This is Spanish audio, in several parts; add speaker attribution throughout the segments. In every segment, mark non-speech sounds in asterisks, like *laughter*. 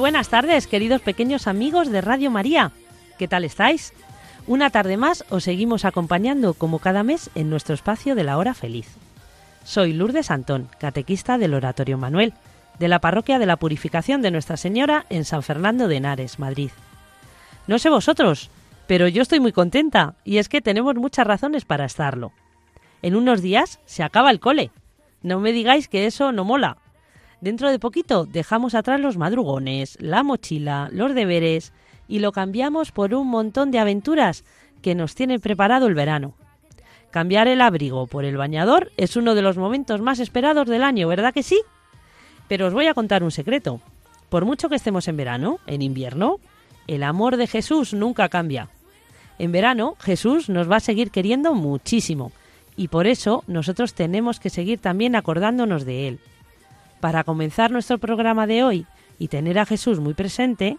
Speaker 1: Buenas tardes, queridos pequeños amigos de Radio María. ¿Qué tal estáis? Una tarde más os seguimos acompañando como cada mes en nuestro espacio de la hora feliz. Soy Lourdes Antón, catequista del Oratorio Manuel, de la Parroquia de la Purificación de Nuestra Señora en San Fernando de Henares, Madrid. No sé vosotros, pero yo estoy muy contenta y es que tenemos muchas razones para estarlo. En unos días se acaba el cole. No me digáis que eso no mola. Dentro de poquito dejamos atrás los madrugones, la mochila, los deberes y lo cambiamos por un montón de aventuras que nos tiene preparado el verano. Cambiar el abrigo por el bañador es uno de los momentos más esperados del año, ¿verdad que sí? Pero os voy a contar un secreto. Por mucho que estemos en verano, en invierno, el amor de Jesús nunca cambia. En verano, Jesús nos va a seguir queriendo muchísimo y por eso nosotros tenemos que seguir también acordándonos de Él. Para comenzar nuestro programa de hoy y tener a Jesús muy presente,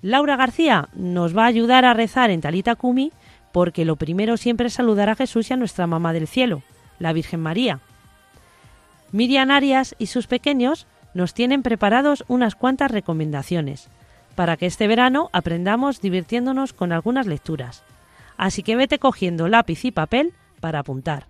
Speaker 1: Laura García nos va a ayudar a rezar en Talita Kumi porque lo primero siempre es saludar a Jesús y a nuestra mamá del cielo, la Virgen María. Miriam Arias y sus pequeños nos tienen preparados unas cuantas recomendaciones para que este verano aprendamos divirtiéndonos con algunas lecturas. Así que vete cogiendo lápiz y papel para apuntar.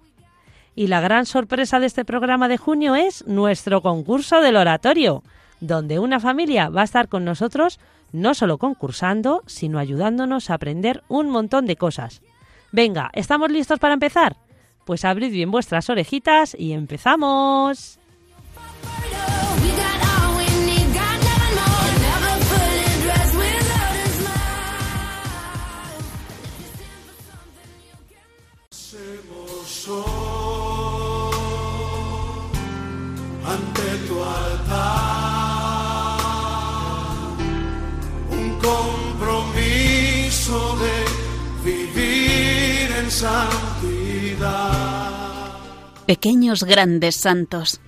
Speaker 1: Y la gran sorpresa de este programa de junio es nuestro concurso del oratorio, donde una familia va a estar con nosotros no solo concursando, sino ayudándonos a aprender un montón de cosas. Venga, ¿estamos listos para empezar? Pues abrid bien vuestras orejitas y empezamos.
Speaker 2: Pequeños grandes santos.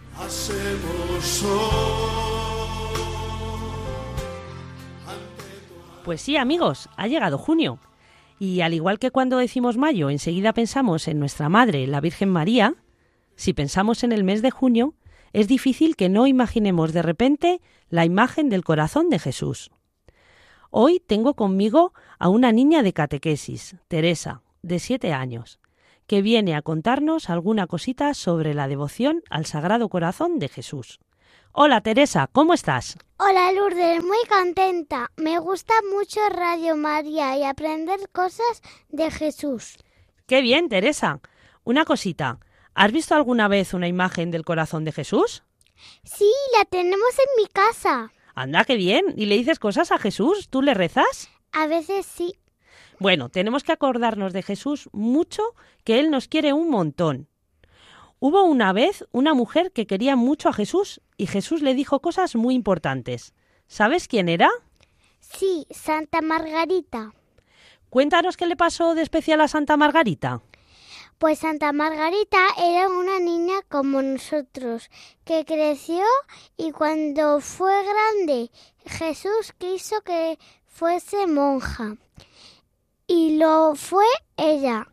Speaker 1: Pues sí, amigos, ha llegado junio. Y al igual que cuando decimos mayo, enseguida pensamos en nuestra Madre, la Virgen María, si pensamos en el mes de junio, es difícil que no imaginemos de repente la imagen del corazón de Jesús. Hoy tengo conmigo a una niña de catequesis, Teresa, de siete años, que viene a contarnos alguna cosita sobre la devoción al Sagrado Corazón de Jesús. Hola Teresa, ¿cómo estás?
Speaker 3: Hola Lourdes, muy contenta. Me gusta mucho Radio María y aprender cosas de Jesús.
Speaker 1: Qué bien, Teresa. Una cosita. ¿Has visto alguna vez una imagen del corazón de Jesús?
Speaker 3: Sí, la tenemos en mi casa.
Speaker 1: Anda, qué bien. ¿Y le dices cosas a Jesús? ¿Tú le rezas?
Speaker 3: A veces sí.
Speaker 1: Bueno, tenemos que acordarnos de Jesús mucho, que Él nos quiere un montón. Hubo una vez una mujer que quería mucho a Jesús y Jesús le dijo cosas muy importantes. ¿Sabes quién era?
Speaker 3: Sí, Santa Margarita.
Speaker 1: Cuéntanos qué le pasó de especial a Santa Margarita.
Speaker 3: Pues Santa Margarita era una niña como nosotros, que creció y cuando fue grande Jesús quiso que fuese monja. Y lo fue ella.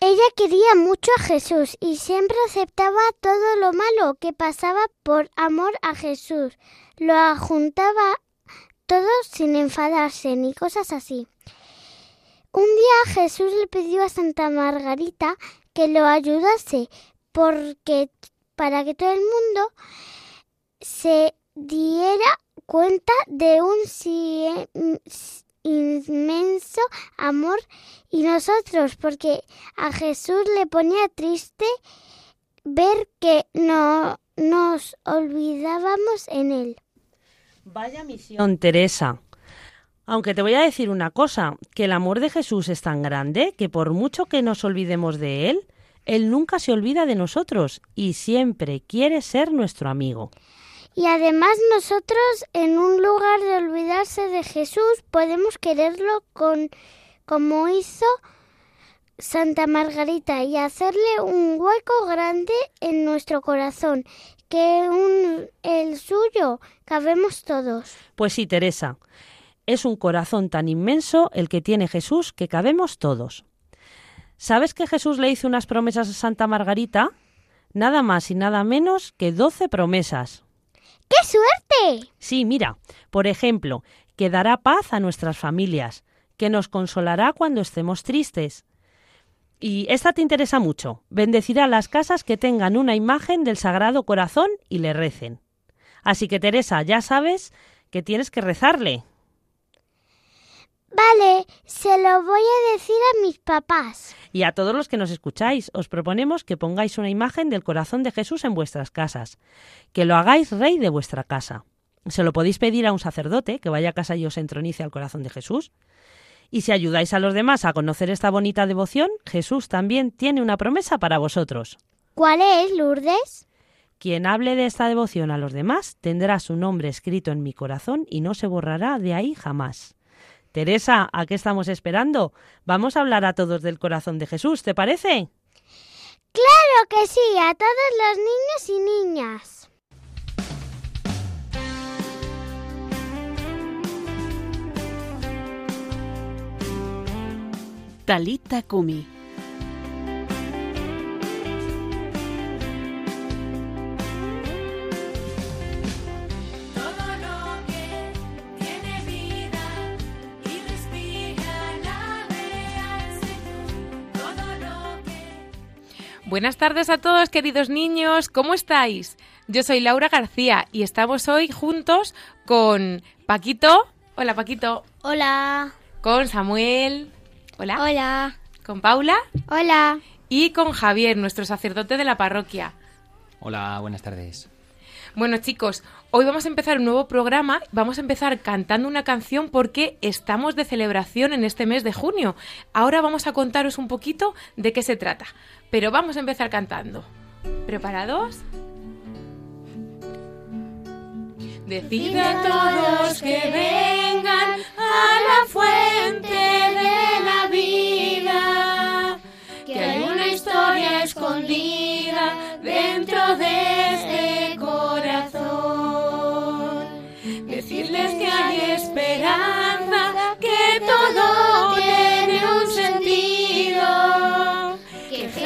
Speaker 3: Ella quería mucho a Jesús y siempre aceptaba todo lo malo que pasaba por amor a Jesús. Lo juntaba todo sin enfadarse ni cosas así. Un día Jesús le pidió a Santa Margarita que lo ayudase porque para que todo el mundo se diera cuenta de un inmenso amor y nosotros porque a Jesús le ponía triste ver que no nos olvidábamos en él.
Speaker 1: Vaya misión, Teresa. Aunque te voy a decir una cosa, que el amor de Jesús es tan grande que por mucho que nos olvidemos de Él, Él nunca se olvida de nosotros y siempre quiere ser nuestro amigo.
Speaker 3: Y además nosotros en un lugar de olvidarse de Jesús podemos quererlo con como hizo Santa Margarita y hacerle un hueco grande en nuestro corazón, que un, el suyo cabemos todos.
Speaker 1: Pues sí, Teresa, es un corazón tan inmenso el que tiene Jesús que cabemos todos. ¿Sabes que Jesús le hizo unas promesas a Santa Margarita? Nada más y nada menos que doce promesas.
Speaker 3: ¡Qué suerte!
Speaker 1: Sí, mira, por ejemplo, que dará paz a nuestras familias, que nos consolará cuando estemos tristes. Y esta te interesa mucho. Bendecirá las casas que tengan una imagen del Sagrado Corazón y le recen. Así que, Teresa, ya sabes que tienes que rezarle.
Speaker 3: Vale, se lo voy a decir a mis papás.
Speaker 1: Y a todos los que nos escucháis, os proponemos que pongáis una imagen del corazón de Jesús en vuestras casas, que lo hagáis rey de vuestra casa. Se lo podéis pedir a un sacerdote que vaya a casa y os entronice al corazón de Jesús. Y si ayudáis a los demás a conocer esta bonita devoción, Jesús también tiene una promesa para vosotros.
Speaker 3: ¿Cuál es, Lourdes?
Speaker 1: Quien hable de esta devoción a los demás tendrá su nombre escrito en mi corazón y no se borrará de ahí jamás. Teresa, ¿a qué estamos esperando? Vamos a hablar a todos del corazón de Jesús, ¿te parece?
Speaker 3: Claro que sí, a todos los niños y niñas.
Speaker 2: Talita Kumi.
Speaker 4: Buenas tardes a todos, queridos niños, ¿cómo estáis? Yo soy Laura García y estamos hoy juntos con Paquito. Hola, Paquito.
Speaker 3: Hola.
Speaker 4: Con Samuel. Hola.
Speaker 3: Hola.
Speaker 4: Con Paula.
Speaker 3: Hola.
Speaker 4: Y con Javier, nuestro sacerdote de la parroquia.
Speaker 5: Hola, buenas tardes.
Speaker 4: Bueno, chicos, hoy vamos a empezar un nuevo programa. Vamos a empezar cantando una canción porque estamos de celebración en este mes de junio. Ahora vamos a contaros un poquito de qué se trata. Pero vamos a empezar cantando. ¿Preparados? Decid a todos que vengan a la fuente de la vida, que hay una historia escondida dentro de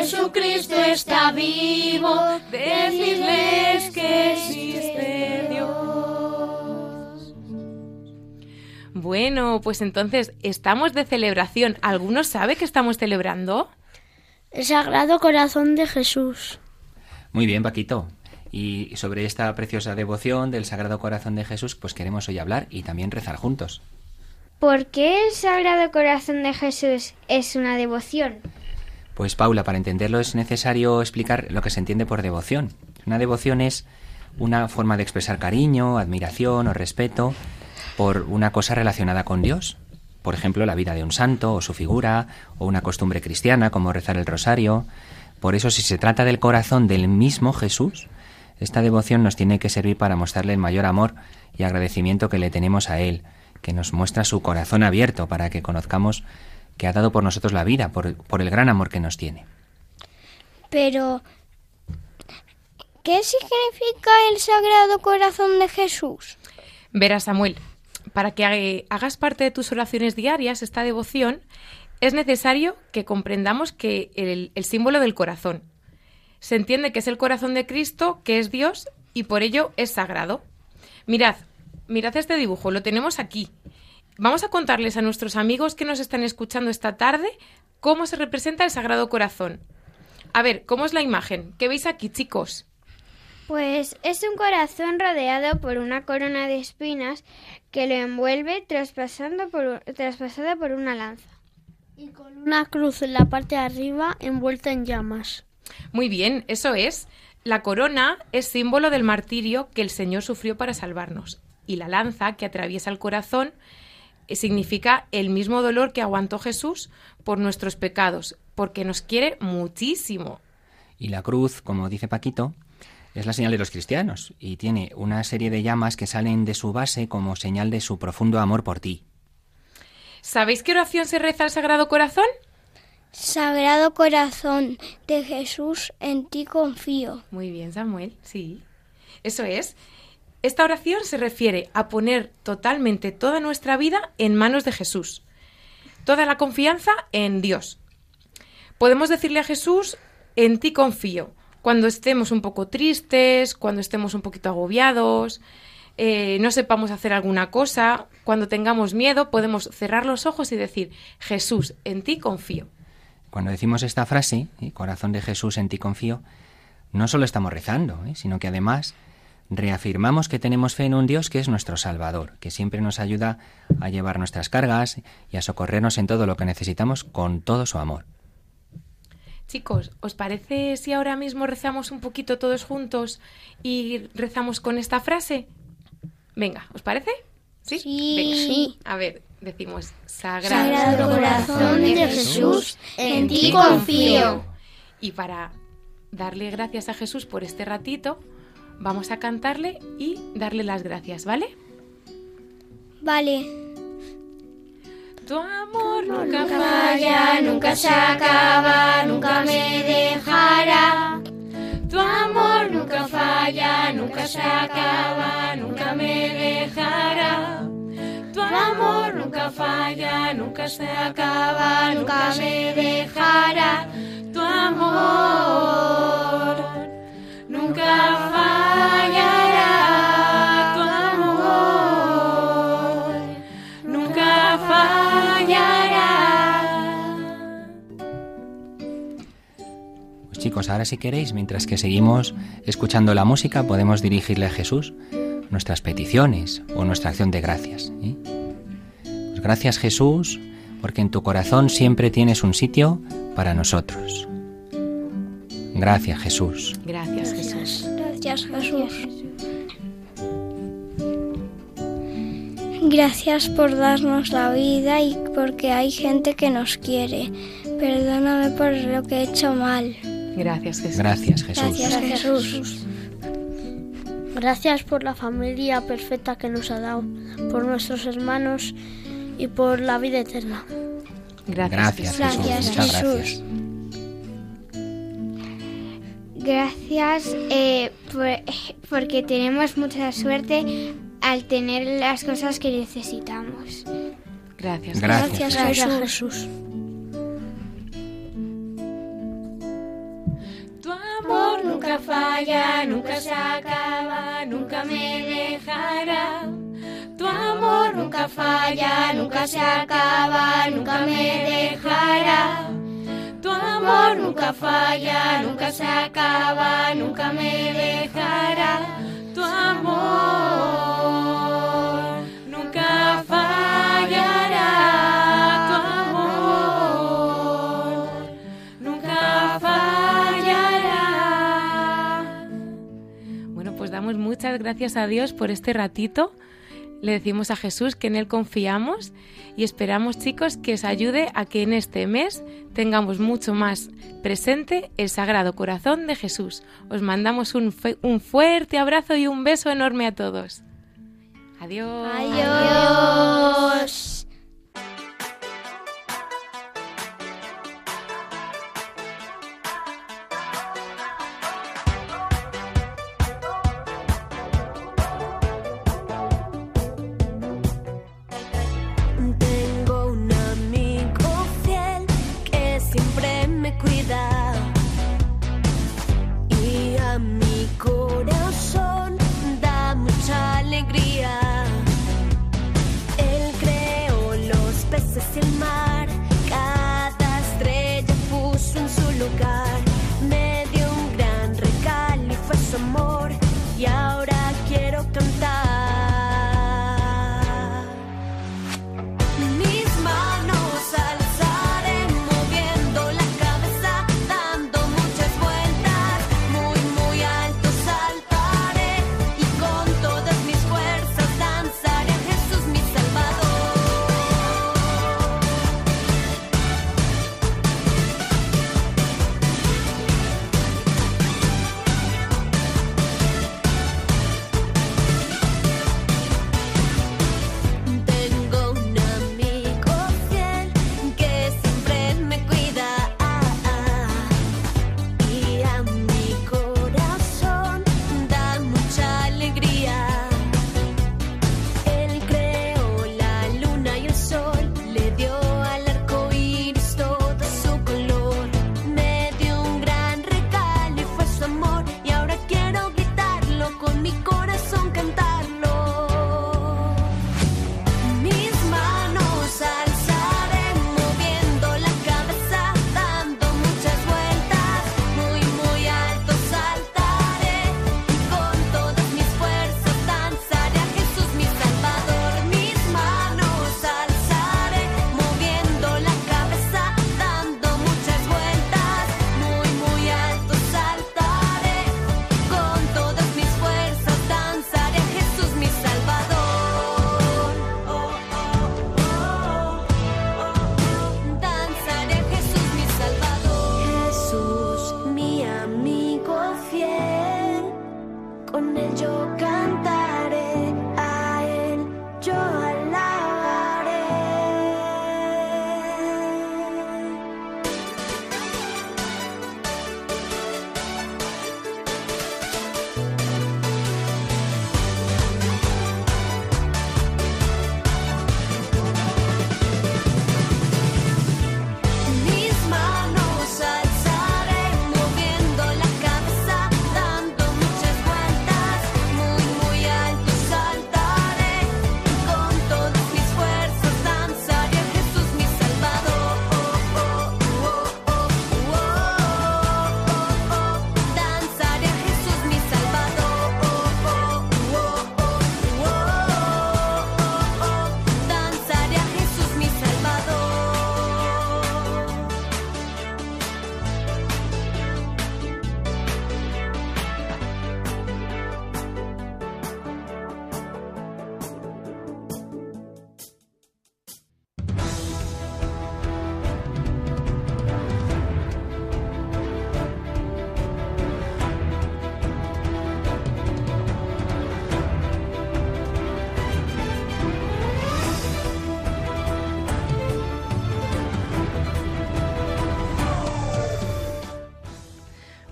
Speaker 4: Jesucristo está vivo, decirles que existe Dios. Bueno, pues entonces estamos de celebración. ¿Alguno sabe que estamos celebrando?
Speaker 3: El Sagrado Corazón de Jesús.
Speaker 5: Muy bien, Paquito. Y sobre esta preciosa devoción del Sagrado Corazón de Jesús, pues queremos hoy hablar y también rezar juntos.
Speaker 6: ¿Por qué el Sagrado Corazón de Jesús es una devoción?
Speaker 5: Pues Paula, para entenderlo es necesario explicar lo que se entiende por devoción. Una devoción es una forma de expresar cariño, admiración o respeto por una cosa relacionada con Dios. Por ejemplo, la vida de un santo o su figura, o una costumbre cristiana como rezar el rosario. Por eso, si se trata del corazón del mismo Jesús, esta devoción nos tiene que servir para mostrarle el mayor amor y agradecimiento que le tenemos a Él, que nos muestra su corazón abierto para que conozcamos que ha dado por nosotros la vida, por, por el gran amor que nos tiene.
Speaker 6: Pero, ¿qué significa el Sagrado Corazón de Jesús?
Speaker 4: Verás, Samuel, para que ha- hagas parte de tus oraciones diarias esta devoción, es necesario que comprendamos que el, el símbolo del corazón. Se entiende que es el corazón de Cristo, que es Dios, y por ello es sagrado. Mirad, mirad este dibujo, lo tenemos aquí. Vamos a contarles a nuestros amigos que nos están escuchando esta tarde cómo se representa el Sagrado Corazón. A ver, ¿cómo es la imagen? ¿Qué veis aquí, chicos?
Speaker 6: Pues es un corazón rodeado por una corona de espinas que lo envuelve traspasando por, traspasada por una lanza.
Speaker 3: Y con una cruz en la parte de arriba envuelta en llamas.
Speaker 4: Muy bien, eso es. La corona es símbolo del martirio que el Señor sufrió para salvarnos. Y la lanza que atraviesa el corazón significa el mismo dolor que aguantó Jesús por nuestros pecados, porque nos quiere muchísimo.
Speaker 5: Y la cruz, como dice Paquito, Es la señal de los cristianos y tiene una serie de llamas que salen de su base como señal de su profundo amor por ti.
Speaker 4: ¿Sabéis qué oración se reza al Sagrado Corazón?
Speaker 6: Sagrado Corazón de Jesús, en ti confío.
Speaker 4: Muy bien, Samuel, sí. Eso es. Esta oración se refiere a poner totalmente toda nuestra vida en manos de Jesús. Toda la confianza en Dios. Podemos decirle a Jesús, en ti confío, cuando estemos un poco tristes, cuando estemos un poquito agobiados, eh, no sepamos hacer alguna cosa, cuando tengamos miedo, podemos cerrar los ojos y decir, Jesús, en ti confío.
Speaker 5: Cuando decimos esta frase, corazón de Jesús, en ti confío, no solo estamos rezando, ¿eh? sino que además reafirmamos que tenemos fe en un Dios que es nuestro Salvador, que siempre nos ayuda a llevar nuestras cargas y a socorrernos en todo lo que necesitamos con todo su amor.
Speaker 4: Chicos, ¿os parece si ahora mismo rezamos un poquito todos juntos y rezamos con esta frase? Venga, ¿os parece? ¿Sí?
Speaker 6: Sí.
Speaker 4: Venga.
Speaker 6: Sí.
Speaker 4: A ver, decimos, Sagrado,
Speaker 6: Sagrado Corazón de Jesús, en ti confío.
Speaker 4: Y para darle gracias a Jesús por este ratito, vamos a cantarle y darle las gracias, ¿vale?
Speaker 6: Vale.
Speaker 4: Tu amor nunca
Speaker 6: falla, nunca se acaba, nunca me dejará.
Speaker 4: Tu amor nunca falla, nunca se acaba, nunca me dejará. Tu amor nunca falla, nunca se acaba, nunca me dejará. Tu amor
Speaker 5: chicos, ahora si queréis, mientras que seguimos escuchando la música, podemos dirigirle a Jesús nuestras peticiones o nuestra acción de gracias. ¿eh? Pues gracias Jesús, porque en tu corazón siempre tienes un sitio para nosotros. Gracias Jesús.
Speaker 4: Gracias, Jesús.
Speaker 6: Gracias Jesús. Gracias por darnos la vida y porque hay gente que nos quiere. Perdóname por lo que he hecho mal.
Speaker 4: Gracias, Jesús.
Speaker 5: Gracias Jesús.
Speaker 6: Gracias Jesús.
Speaker 7: Gracias por la familia perfecta que nos ha dado, por nuestros hermanos y por la vida eterna.
Speaker 4: Gracias,
Speaker 5: Gracias Jesús.
Speaker 6: Gracias,
Speaker 5: Muchas
Speaker 6: Jesús.
Speaker 5: gracias.
Speaker 8: Gracias eh, por- porque tenemos mucha suerte al tener las cosas que necesitamos.
Speaker 4: Gracias.
Speaker 5: Gracias,
Speaker 6: Gracias
Speaker 5: Jesús.
Speaker 6: Jesús.
Speaker 4: Tu amor nunca falla, nunca se acaba, nunca me dejará. Tu amor nunca falla, nunca se acaba, nunca me dejará. Amor nunca falla, nunca se acaba, nunca me dejará. Tu amor nunca fallará. Tu amor nunca fallará. Bueno, pues damos muchas gracias a Dios por este ratito. Le decimos a Jesús que en Él confiamos y esperamos, chicos, que os ayude a que en este mes tengamos mucho más presente el Sagrado Corazón de Jesús. Os mandamos un, un fuerte abrazo y un beso enorme a todos. Adiós.
Speaker 6: Adiós.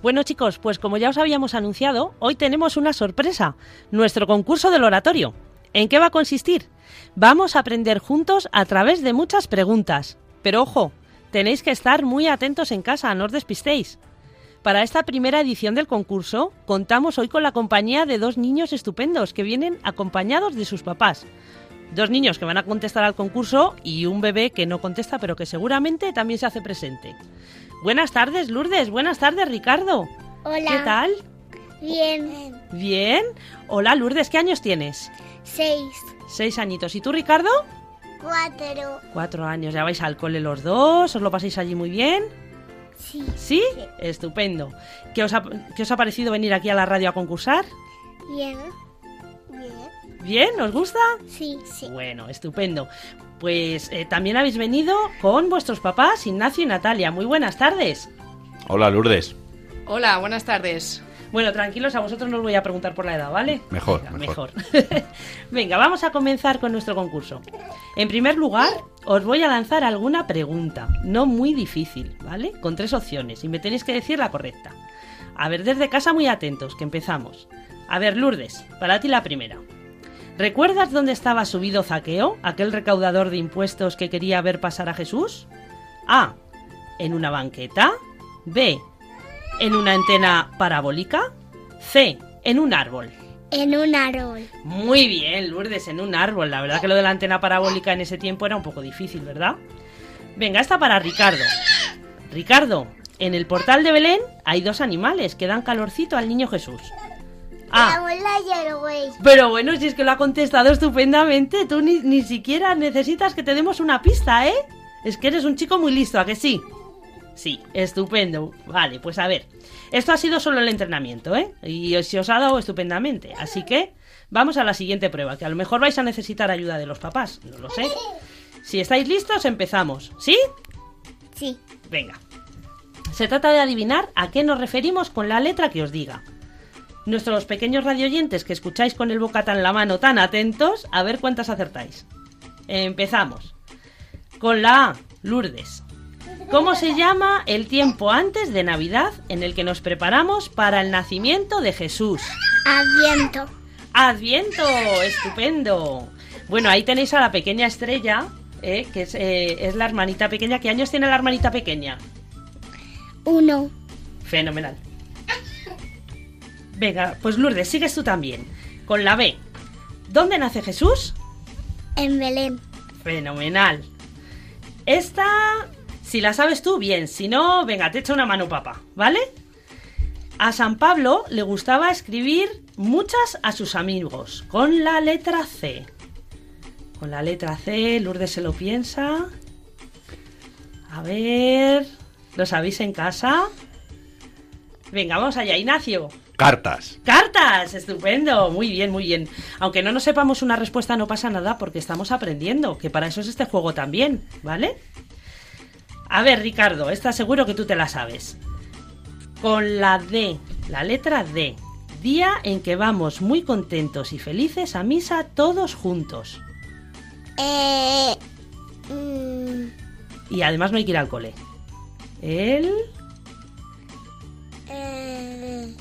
Speaker 1: Bueno chicos, pues como ya os habíamos anunciado, hoy tenemos una sorpresa, nuestro concurso del oratorio. ¿En qué va a consistir? Vamos a aprender juntos a través de muchas preguntas. Pero ojo, tenéis que estar muy atentos en casa, no os despistéis. Para esta primera edición del concurso, contamos hoy con la compañía de dos niños estupendos que vienen acompañados de sus papás. Dos niños que van a contestar al concurso y un bebé que no contesta pero que seguramente también se hace presente. Buenas tardes, Lourdes. Buenas tardes, Ricardo.
Speaker 3: Hola.
Speaker 1: ¿Qué tal?
Speaker 3: Bien.
Speaker 1: Bien. Hola, Lourdes. ¿Qué años tienes?
Speaker 3: Seis.
Speaker 1: Seis añitos. ¿Y tú, Ricardo?
Speaker 3: Cuatro.
Speaker 1: Cuatro años. ¿Ya vais al cole los dos? ¿Os lo pasáis allí muy bien?
Speaker 3: Sí.
Speaker 1: ¿Sí? Estupendo. ¿Qué os, ha, ¿Qué os ha parecido venir aquí a la radio a concursar?
Speaker 3: Bien. Bien.
Speaker 1: ¿Bien? ¿Os gusta?
Speaker 3: Sí, sí.
Speaker 1: Bueno, estupendo. Pues eh, también habéis venido con vuestros papás, Ignacio y Natalia. Muy buenas tardes.
Speaker 9: Hola, Lourdes.
Speaker 4: Hola, buenas tardes.
Speaker 1: Bueno, tranquilos, a vosotros no os voy a preguntar por la edad, ¿vale?
Speaker 9: Mejor,
Speaker 1: Venga,
Speaker 9: mejor. *laughs*
Speaker 1: Venga, vamos a comenzar con nuestro concurso. En primer lugar, os voy a lanzar alguna pregunta, no muy difícil, ¿vale? Con tres opciones y me tenéis que decir la correcta. A ver, desde casa muy atentos, que empezamos. A ver, Lourdes, para ti la primera. ¿Recuerdas dónde estaba subido Zaqueo, aquel recaudador de impuestos que quería ver pasar a Jesús? A. En una banqueta. B. En una antena parabólica. C. En un árbol.
Speaker 3: En un árbol.
Speaker 1: Muy bien, Lourdes, en un árbol. La verdad que lo de la antena parabólica en ese tiempo era un poco difícil, ¿verdad? Venga, esta para Ricardo. Ricardo, en el portal de Belén hay dos animales que dan calorcito al niño Jesús. Ah, pero bueno, si es que lo ha contestado estupendamente, tú ni, ni siquiera necesitas que te demos una pista, ¿eh? Es que eres un chico muy listo, ¿a que sí? Sí, estupendo. Vale, pues a ver. Esto ha sido solo el entrenamiento, ¿eh? Y se os ha dado estupendamente. Así que vamos a la siguiente prueba, que a lo mejor vais a necesitar ayuda de los papás, no lo sé. Si estáis listos, empezamos. ¿Sí?
Speaker 3: Sí.
Speaker 1: Venga. Se trata de adivinar a qué nos referimos con la letra que os diga. Nuestros pequeños radioyentes que escucháis con el bocata en la mano tan atentos, a ver cuántas acertáis. Empezamos. Con la A, Lourdes. ¿Cómo se llama el tiempo antes de Navidad en el que nos preparamos para el nacimiento de Jesús?
Speaker 3: Adviento.
Speaker 1: Adviento, estupendo. Bueno, ahí tenéis a la pequeña estrella, ¿eh? que es, eh, es la hermanita pequeña. ¿Qué años tiene la hermanita pequeña?
Speaker 3: Uno.
Speaker 1: Fenomenal. Venga, pues Lourdes, sigues tú también. Con la B. ¿Dónde nace Jesús?
Speaker 3: En Belén.
Speaker 1: Fenomenal. Esta, si la sabes tú, bien. Si no, venga, te echo una mano, papá, ¿vale? A San Pablo le gustaba escribir muchas a sus amigos, con la letra C. Con la letra C, Lourdes se lo piensa. A ver, ¿lo sabéis en casa? Venga, vamos allá, Ignacio.
Speaker 9: Cartas.
Speaker 1: ¡Cartas! Estupendo, muy bien, muy bien. Aunque no nos sepamos una respuesta no pasa nada porque estamos aprendiendo, que para eso es este juego también, ¿vale? A ver, Ricardo, esta seguro que tú te la sabes. Con la D, la letra D. Día en que vamos muy contentos y felices a misa todos juntos.
Speaker 3: Eh. mm,
Speaker 1: Y además no hay que ir al cole. El...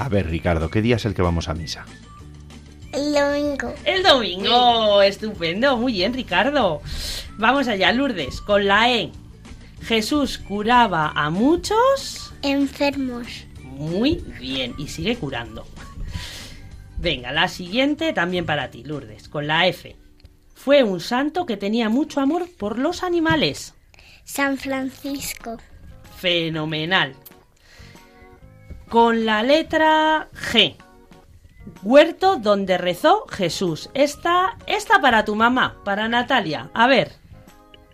Speaker 9: A ver, Ricardo, ¿qué día es el que vamos a misa?
Speaker 3: el domingo.
Speaker 1: El domingo, estupendo, muy bien Ricardo. Vamos allá, Lourdes, con la E. Jesús curaba a muchos.
Speaker 3: Enfermos.
Speaker 1: Muy bien, y sigue curando. Venga, la siguiente también para ti, Lourdes, con la F. Fue un santo que tenía mucho amor por los animales.
Speaker 3: San Francisco.
Speaker 1: Fenomenal. Con la letra G. Huerto donde rezó Jesús. Esta, esta para tu mamá, para Natalia. A ver.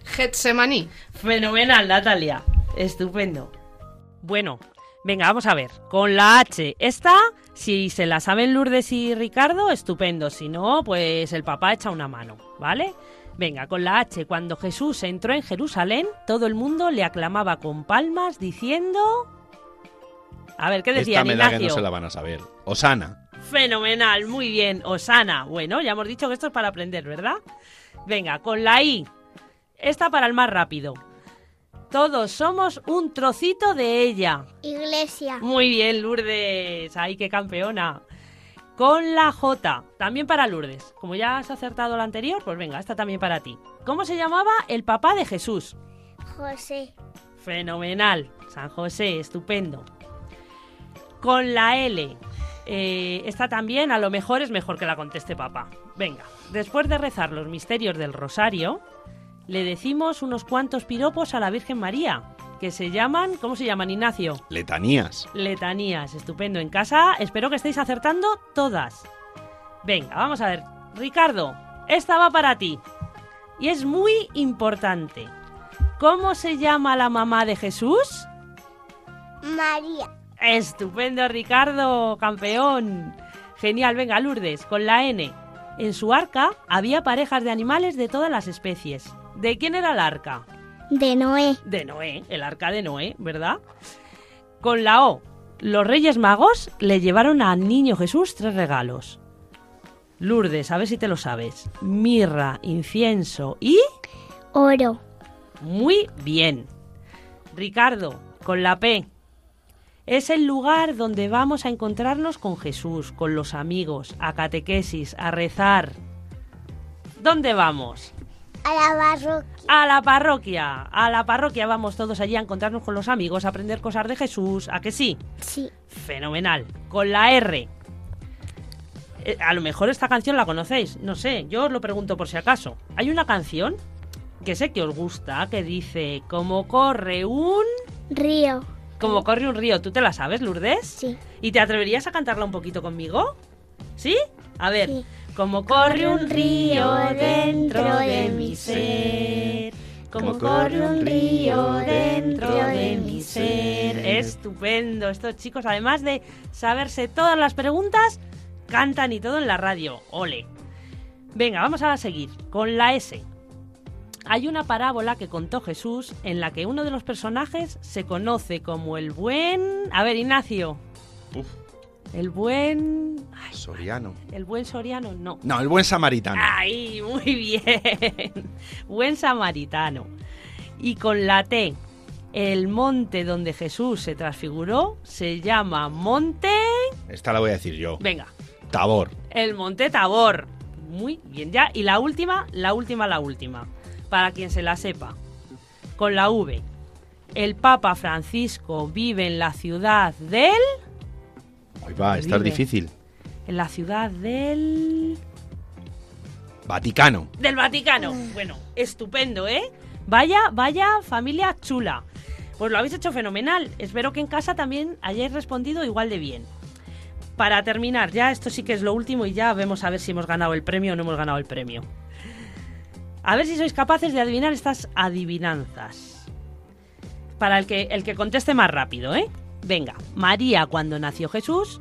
Speaker 4: Getsemaní.
Speaker 1: Fenomenal, Natalia. Estupendo. Bueno, venga, vamos a ver. Con la H. Esta, si se la saben Lourdes y Ricardo, estupendo. Si no, pues el papá echa una mano, ¿vale? Venga, con la H. Cuando Jesús entró en Jerusalén, todo el mundo le aclamaba con palmas diciendo... A ver, ¿qué decía
Speaker 9: Esta me da que no se la van a saber. Osana.
Speaker 1: Fenomenal, muy bien. Osana. Bueno, ya hemos dicho que esto es para aprender, ¿verdad? Venga, con la I. Esta para el más rápido. Todos somos un trocito de ella.
Speaker 3: Iglesia.
Speaker 1: Muy bien, Lourdes. ¡Ay, qué campeona! Con la J. También para Lourdes. Como ya has acertado la anterior, pues venga, esta también para ti. ¿Cómo se llamaba el papá de Jesús?
Speaker 3: José.
Speaker 1: Fenomenal. San José, estupendo. Con la L. Eh, esta también, a lo mejor es mejor que la conteste papá. Venga, después de rezar los misterios del rosario, le decimos unos cuantos piropos a la Virgen María, que se llaman, ¿cómo se llaman, Ignacio?
Speaker 9: Letanías.
Speaker 1: Letanías, estupendo. En casa espero que estéis acertando todas. Venga, vamos a ver. Ricardo, esta va para ti. Y es muy importante. ¿Cómo se llama la mamá de Jesús?
Speaker 3: María.
Speaker 1: Estupendo, Ricardo, campeón. Genial, venga, Lourdes, con la N. En su arca había parejas de animales de todas las especies. ¿De quién era el arca?
Speaker 3: De Noé.
Speaker 1: De Noé, el arca de Noé, ¿verdad? Con la O, los Reyes Magos le llevaron al niño Jesús tres regalos. Lourdes, a ver si te lo sabes. Mirra, incienso y...
Speaker 3: Oro.
Speaker 1: Muy bien. Ricardo, con la P. Es el lugar donde vamos a encontrarnos con Jesús, con los amigos, a catequesis, a rezar. ¿Dónde vamos?
Speaker 3: A la parroquia.
Speaker 1: A la parroquia. A la parroquia vamos todos allí a encontrarnos con los amigos, a aprender cosas de Jesús. ¿A que sí?
Speaker 3: Sí.
Speaker 1: Fenomenal. Con la R. Eh, a lo mejor esta canción la conocéis. No sé, yo os lo pregunto por si acaso. Hay una canción que sé que os gusta, que dice, como corre un...
Speaker 3: Río.
Speaker 1: Como corre un río. ¿Tú te la sabes, Lourdes?
Speaker 3: Sí.
Speaker 1: ¿Y te atreverías a cantarla un poquito conmigo? ¿Sí? A ver.
Speaker 3: Sí.
Speaker 1: Como corre un río dentro de mi ser. Como corre un río dentro de mi ser. Estupendo. Estos chicos, además de saberse todas las preguntas, cantan y todo en la radio. Ole. Venga, vamos a seguir. Con la S. Hay una parábola que contó Jesús en la que uno de los personajes se conoce como el buen... A ver, Ignacio.
Speaker 9: Uf,
Speaker 1: El buen... ay,
Speaker 9: Soriano.
Speaker 1: el buen soriano, no.
Speaker 9: No, el buen samaritano.
Speaker 1: Ay, muy bien. *laughs* Buen samaritano. Y con la T, el monte donde Jesús se transfiguró se llama Monte...
Speaker 9: Esta la voy a decir yo.
Speaker 1: Venga,
Speaker 9: Tabor.
Speaker 1: el Monte Tabor. Muy bien, ya. Y la última, la última, la última. Para quien se la sepa. Con la V. El Papa Francisco vive en la ciudad del...
Speaker 9: Ahí va, esta es
Speaker 1: Vive.
Speaker 9: difícil.
Speaker 1: En la ciudad del...
Speaker 9: Vaticano.
Speaker 1: Del Vaticano. Bueno, estupendo, ¿eh? Vaya, vaya familia chula. Pues lo habéis hecho fenomenal. Espero que en casa también hayáis respondido igual de bien. Para terminar, ya esto sí que es lo último y ya vemos a ver si hemos ganado el premio o no hemos ganado el premio. A ver si sois capaces de adivinar estas adivinanzas. Para el que, el que conteste más rápido, ¿eh? Venga, María cuando nació Jesús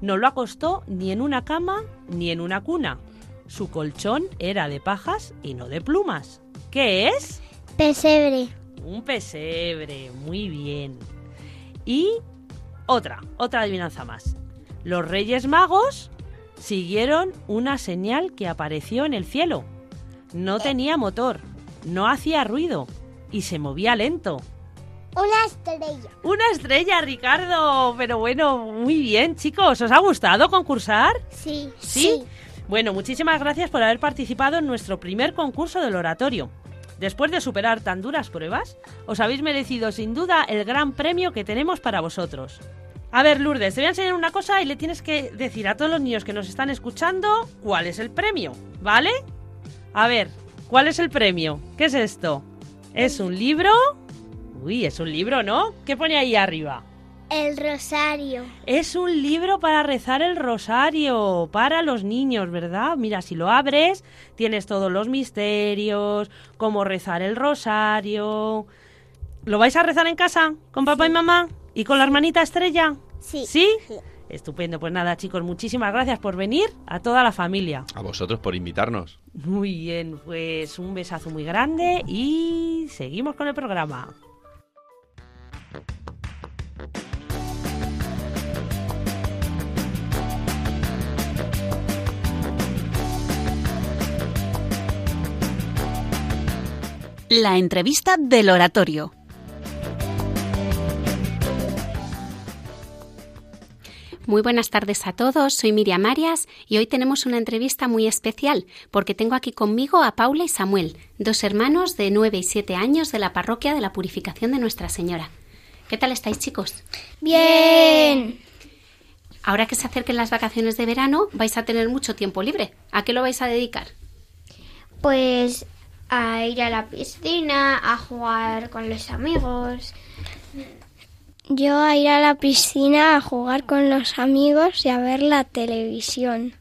Speaker 1: no lo acostó ni en una cama ni en una cuna. Su colchón era de pajas y no de plumas. ¿Qué es?
Speaker 3: Pesebre.
Speaker 1: Un pesebre, muy bien. Y otra, otra adivinanza más. Los Reyes Magos siguieron una señal que apareció en el cielo. No tenía motor, no hacía ruido y se movía lento.
Speaker 3: Una estrella.
Speaker 1: Una estrella, Ricardo. Pero bueno, muy bien, chicos. ¿Os ha gustado concursar?
Speaker 3: Sí.
Speaker 1: ¿Sí? Bueno, muchísimas gracias por haber participado en nuestro primer concurso del oratorio. Después de superar tan duras pruebas, os habéis merecido sin duda el gran premio que tenemos para vosotros. A ver, Lourdes, te voy a enseñar una cosa y le tienes que decir a todos los niños que nos están escuchando cuál es el premio, ¿vale? A ver, ¿cuál es el premio? ¿Qué es esto? ¿Es un libro? Uy, es un libro, ¿no? ¿Qué pone ahí arriba?
Speaker 3: El rosario.
Speaker 1: Es un libro para rezar el rosario, para los niños, ¿verdad? Mira, si lo abres, tienes todos los misterios, cómo rezar el rosario. ¿Lo vais a rezar en casa con papá y mamá? ¿Y con la hermanita Estrella?
Speaker 3: Sí.
Speaker 1: ¿Sí? Estupendo, pues nada chicos, muchísimas gracias por venir a toda la familia.
Speaker 9: A vosotros por invitarnos.
Speaker 1: Muy bien, pues un besazo muy grande y seguimos con el programa.
Speaker 2: La entrevista del oratorio.
Speaker 10: Muy buenas tardes a todos, soy Miriam Arias y hoy tenemos una entrevista muy especial porque tengo aquí conmigo a Paula y Samuel, dos hermanos de 9 y 7 años de la parroquia de la Purificación de Nuestra Señora. ¿Qué tal estáis chicos?
Speaker 6: Bien.
Speaker 10: Ahora que se acerquen las vacaciones de verano vais a tener mucho tiempo libre. ¿A qué lo vais a dedicar?
Speaker 8: Pues a ir a la piscina, a jugar con los amigos.
Speaker 7: Yo a ir a la piscina a jugar con los amigos y a ver la televisión.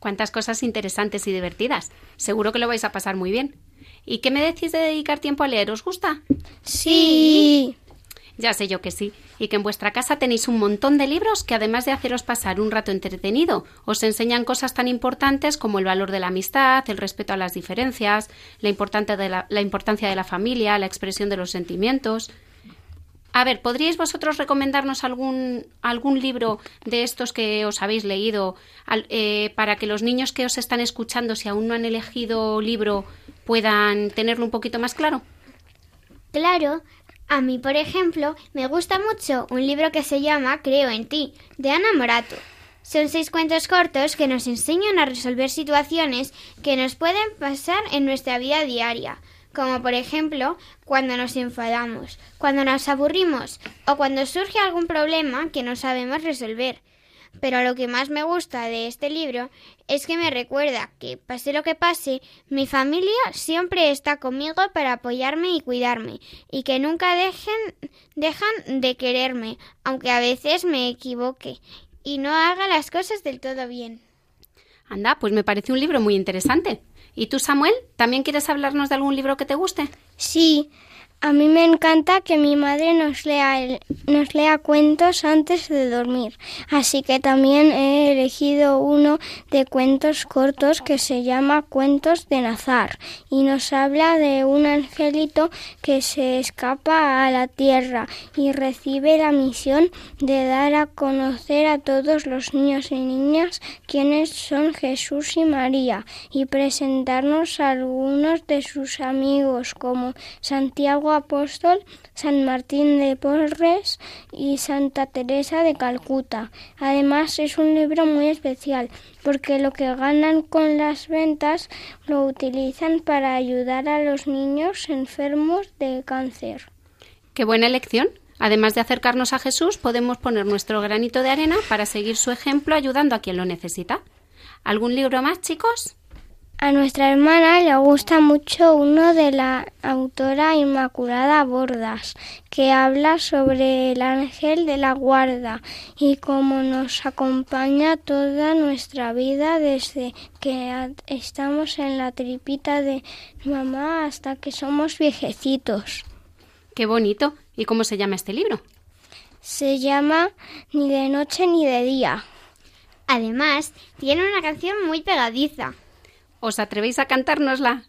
Speaker 10: Cuántas cosas interesantes y divertidas. Seguro que lo vais a pasar muy bien. ¿Y qué me decís de dedicar tiempo a leer? ¿Os gusta?
Speaker 7: Sí.
Speaker 10: Ya sé yo que sí. Y que en vuestra casa tenéis un montón de libros que además de haceros pasar un rato entretenido, os enseñan cosas tan importantes como el valor de la amistad, el respeto a las diferencias, la, importante de la, la importancia de la familia, la expresión de los sentimientos. A ver, ¿podríais vosotros recomendarnos algún, algún libro de estos que os habéis leído al- eh, para que los niños que os están escuchando, si aún no han elegido libro, puedan tenerlo un poquito más claro?
Speaker 8: Claro, a mí, por ejemplo, me gusta mucho un libro que se llama Creo en ti, de Ana Morato. Son seis cuentos cortos que nos enseñan a resolver situaciones que nos pueden pasar en nuestra vida diaria, como por ejemplo cuando nos enfadamos, cuando nos aburrimos o cuando surge algún problema que no sabemos resolver. Pero lo que más me gusta de este libro es que me recuerda que, pase lo que pase, mi familia siempre está conmigo para apoyarme y cuidarme, y que nunca dejen, dejan de quererme, aunque a veces me equivoque y no haga las cosas del todo bien.
Speaker 10: Anda, pues me parece un libro muy interesante. ¿Y tú, Samuel, también quieres hablarnos de algún libro que te guste?
Speaker 7: Sí, a mí me encanta que mi madre nos lea, nos lea cuentos antes de dormir. Así que también he elegido uno de cuentos cortos que se llama Cuentos de Nazar y nos habla de un angelito que se escapa a la tierra y recibe la misión de dar a conocer a todos los niños y niñas quiénes son Jesús y María y presentarnos a algunos de sus amigos como Santiago Apóstol, San Martín de Porres y Santa Teresa de Calcuta. Además es un libro muy especial porque lo que ganan con las ventas lo utilizan para ayudar a los niños enfermos de cáncer.
Speaker 10: Qué buena elección. Además de acercarnos a Jesús, podemos poner nuestro granito de arena para seguir su ejemplo ayudando a quien lo necesita. ¿Algún libro más, chicos?
Speaker 7: A nuestra hermana le gusta mucho uno de la autora Inmaculada Bordas, que habla sobre el ángel de la guarda y cómo nos acompaña toda nuestra vida desde que estamos en la tripita de mamá hasta que somos viejecitos.
Speaker 10: Qué bonito. ¿Y cómo se llama este libro?
Speaker 7: Se llama Ni de noche ni de día.
Speaker 8: Además, tiene una canción muy pegadiza.
Speaker 10: ¿Os atrevéis a cantárnosla?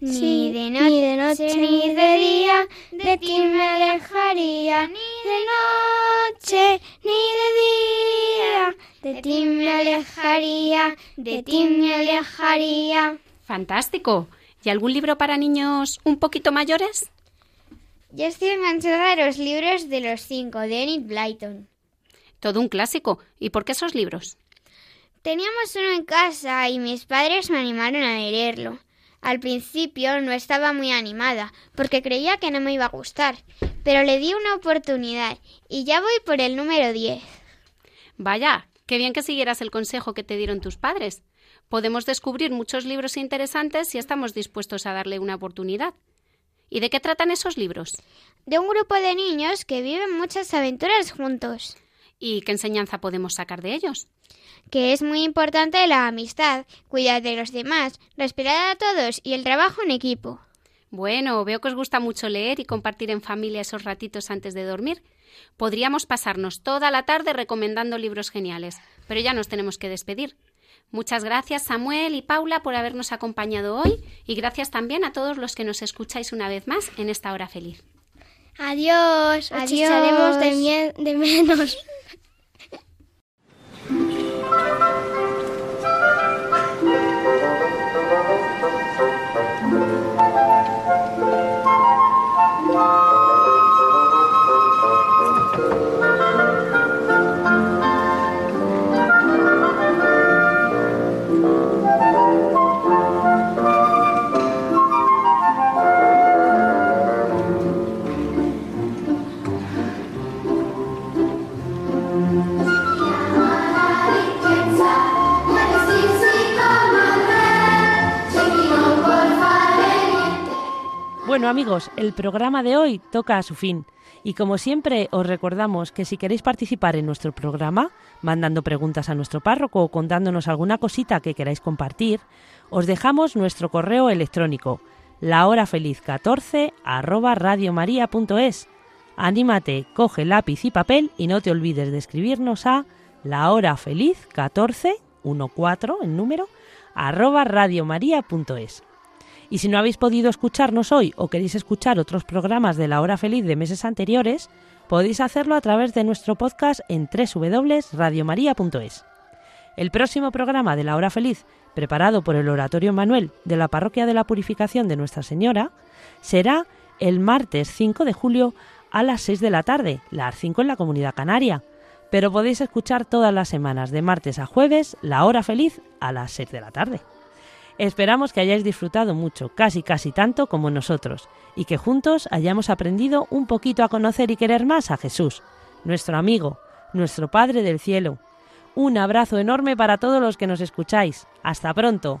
Speaker 8: Ni de
Speaker 7: ni de
Speaker 8: noche
Speaker 7: noche
Speaker 8: ni de día, de ti me alejaría.
Speaker 7: ni de noche ni de día,
Speaker 8: De ti me alejaría, de ti me alejaría.
Speaker 10: Fantástico. ¿Y algún libro para niños un poquito mayores?
Speaker 8: Yo estoy enganchada a los libros de los cinco de Enid Blyton.
Speaker 10: Todo un clásico. ¿Y por qué esos libros?
Speaker 8: Teníamos uno en casa y mis padres me animaron a leerlo. Al principio no estaba muy animada porque creía que no me iba a gustar, pero le di una oportunidad y ya voy por el número 10.
Speaker 10: Vaya, qué bien que siguieras el consejo que te dieron tus padres. Podemos descubrir muchos libros interesantes si estamos dispuestos a darle una oportunidad. ¿Y de qué tratan esos libros?
Speaker 8: De un grupo de niños que viven muchas aventuras juntos.
Speaker 10: ¿Y qué enseñanza podemos sacar de ellos?
Speaker 8: Que es muy importante la amistad, cuidar de los demás, respetar a todos y el trabajo en equipo.
Speaker 10: Bueno, veo que os gusta mucho leer y compartir en familia esos ratitos antes de dormir. Podríamos pasarnos toda la tarde recomendando libros geniales, pero ya nos tenemos que despedir. Muchas gracias Samuel y Paula por habernos acompañado hoy y gracias también a todos los que nos escucháis una vez más en esta hora feliz.
Speaker 7: Adiós, os
Speaker 8: Adiós.
Speaker 7: echaremos de, mie- de menos.
Speaker 1: El programa de hoy toca a su fin. Y como siempre os recordamos que si queréis participar en nuestro programa, mandando preguntas a nuestro párroco o contándonos alguna cosita que queráis compartir, os dejamos nuestro correo electrónico lahorafeliz14 arroba radiomaria.es. Anímate, coge lápiz y papel y no te olvides de escribirnos a lahorafeliz14, 14 en número, arroba radiomaria.es. Y si no habéis podido escucharnos hoy o queréis escuchar otros programas de la hora feliz de meses anteriores, podéis hacerlo a través de nuestro podcast en www.radiomaria.es. El próximo programa de la hora feliz, preparado por el Oratorio Manuel de la Parroquia de la Purificación de Nuestra Señora, será el martes 5 de julio a las 6 de la tarde, las 5 en la Comunidad Canaria. Pero podéis escuchar todas las semanas, de martes a jueves, la hora feliz a las 6 de la tarde. Esperamos que hayáis disfrutado mucho, casi casi tanto como nosotros, y que juntos hayamos aprendido un poquito a conocer y querer más a Jesús, nuestro amigo, nuestro Padre del Cielo. Un abrazo enorme para todos los que nos escucháis. Hasta pronto.